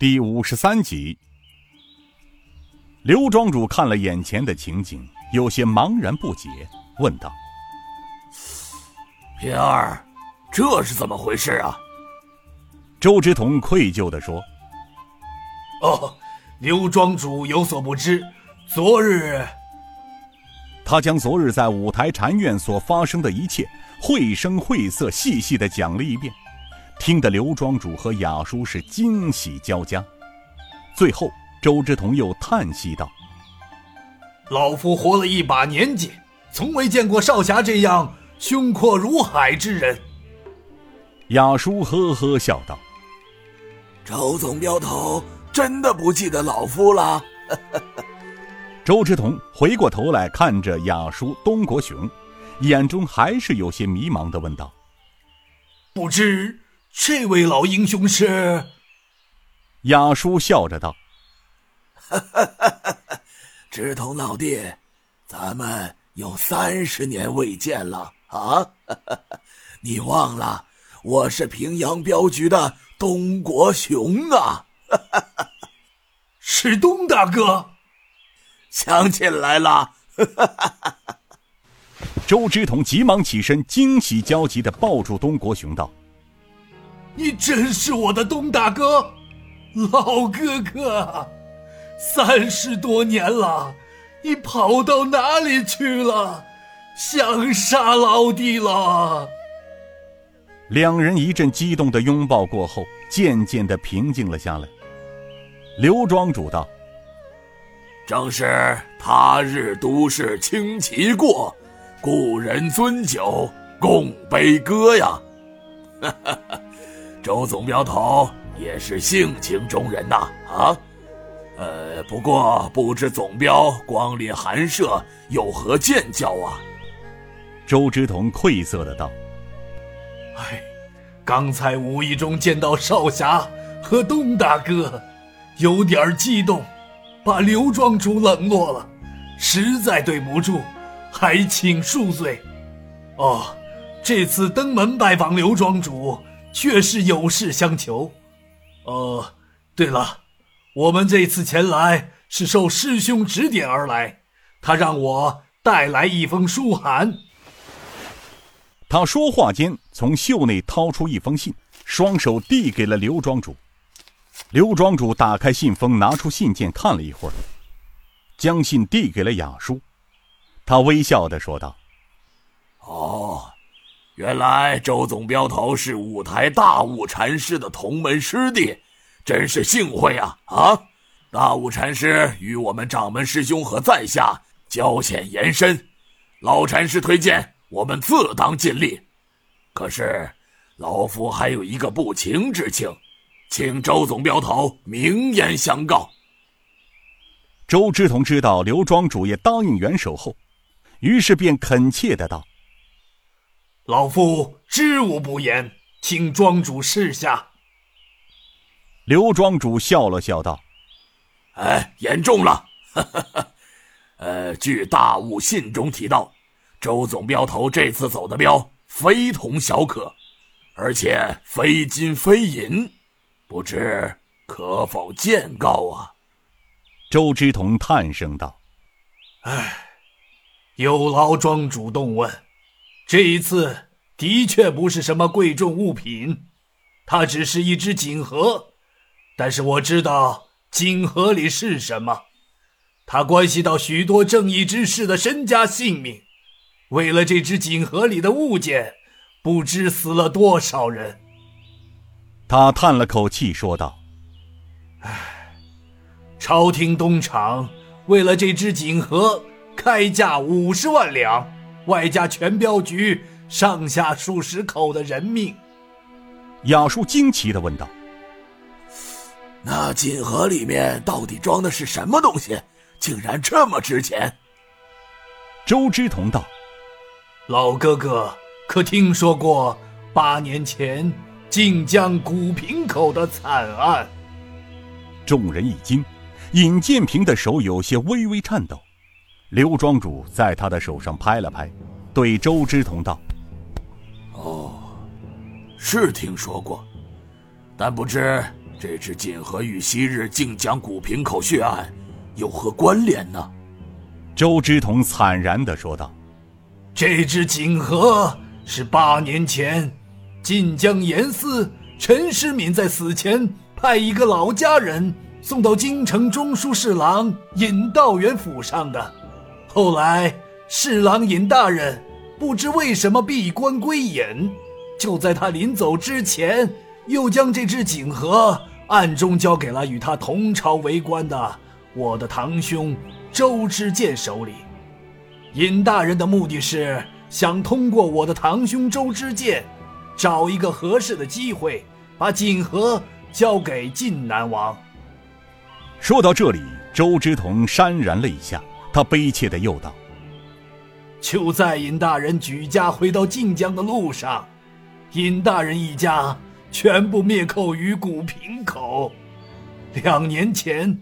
第五十三集，刘庄主看了眼前的情景，有些茫然不解，问道：“平儿，这是怎么回事啊？”周之同愧疚的说：“哦，刘庄主有所不知，昨日……”他将昨日在五台禅院所发生的一切，绘声绘色、细细的讲了一遍。听得刘庄主和雅叔是惊喜交加，最后周之同又叹息道：“老夫活了一把年纪，从未见过少侠这样胸阔如海之人。”雅叔呵呵笑道：“周总镖头真的不记得老夫了？” 周之同回过头来看着雅叔东国雄，眼中还是有些迷茫的问道：“不知？”这位老英雄是？雅叔笑着道：“ 志同老弟，咱们有三十年未见了啊！你忘了我是平阳镖局的东国雄啊？是东大哥，想起来了。”周之同急忙起身，惊喜交集的抱住东国雄道。你真是我的东大哥，老哥哥，三十多年了，你跑到哪里去了？想杀老弟了。两人一阵激动的拥抱过后，渐渐的平静了下来。刘庄主道：“正是他日都市轻骑过，故人尊酒共悲歌呀。”哈哈哈。周总镖头也是性情中人呐，啊，呃，不过不知总镖光临寒舍有何见教啊？周之同愧色的道：“哎，刚才无意中见到少侠和东大哥，有点激动，把刘庄主冷落了，实在对不住，还请恕罪。哦，这次登门拜访刘庄主。”确是有事相求，呃，对了，我们这次前来是受师兄指点而来，他让我带来一封书函。他说话间，从袖内掏出一封信，双手递给了刘庄主。刘庄主打开信封，拿出信件看了一会儿，将信递给了雅叔。他微笑的说道：“哦。”原来周总镖头是五台大悟禅师的同门师弟，真是幸会啊！啊，大悟禅师与我们掌门师兄和在下交浅言深，老禅师推荐，我们自当尽力。可是，老夫还有一个不情之请，请周总镖头明言相告。周知同知道刘庄主也答应援手后，于是便恳切的道。老夫知无不言，请庄主示下。刘庄主笑了笑道：“哎，言重了。呃，据大悟信中提到，周总镖头这次走的镖非同小可，而且非金非银，不知可否见告啊？”周之同叹声道：“哎，有劳庄主动问。”这一次的确不是什么贵重物品，它只是一只锦盒。但是我知道锦盒里是什么，它关系到许多正义之士的身家性命。为了这只锦盒里的物件，不知死了多少人。他叹了口气说道：“唉，朝廷东厂为了这只锦盒开价五十万两。”外加全镖局上下数十口的人命，雅叔惊奇的问道：“那锦盒里面到底装的是什么东西？竟然这么值钱？”周之同道：“老哥哥，可听说过八年前晋江古平口的惨案？”众人一惊，尹建平的手有些微微颤抖。刘庄主在他的手上拍了拍，对周之同道：“哦，是听说过，但不知这只锦盒与昔日靖江古平口血案有何关联呢？周之同惨然地说道：“这只锦盒是八年前晋江严司陈世敏在死前派一个老家人送到京城中书侍郎尹道元府上的。后来侍郎尹大人不知为什么闭关归隐，就在他临走之前，又将这只锦盒暗中交给了与他同朝为官的我的堂兄。”周之剑手里，尹大人的目的是想通过我的堂兄周之剑，找一个合适的机会，把锦盒交给晋南王。说到这里，周之同潸然泪下，他悲切的又道：“就在尹大人举家回到晋江的路上，尹大人一家全部灭口于古平口。两年前，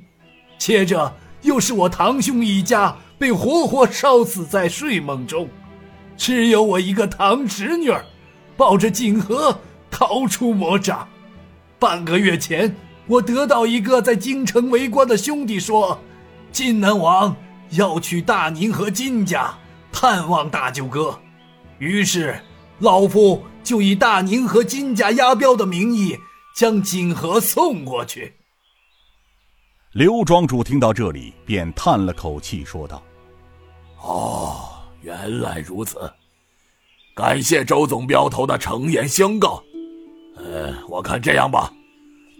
接着。”又是我堂兄一家被活活烧死在睡梦中，只有我一个堂侄女儿，抱着锦盒逃出魔掌。半个月前，我得到一个在京城为官的兄弟说，晋南王要去大宁和金家探望大舅哥，于是老夫就以大宁和金家押镖的名义将锦盒送过去。刘庄主听到这里，便叹了口气，说道：“哦，原来如此，感谢周总镖头的诚言相告。呃，我看这样吧，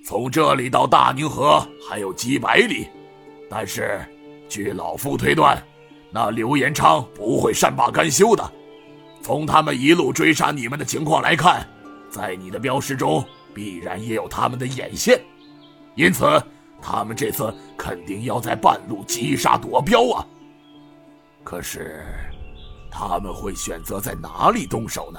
从这里到大宁河还有几百里，但是据老夫推断，那刘延昌不会善罢甘休的。从他们一路追杀你们的情况来看，在你的镖师中必然也有他们的眼线，因此。”他们这次肯定要在半路击杀夺镖啊！可是，他们会选择在哪里动手呢？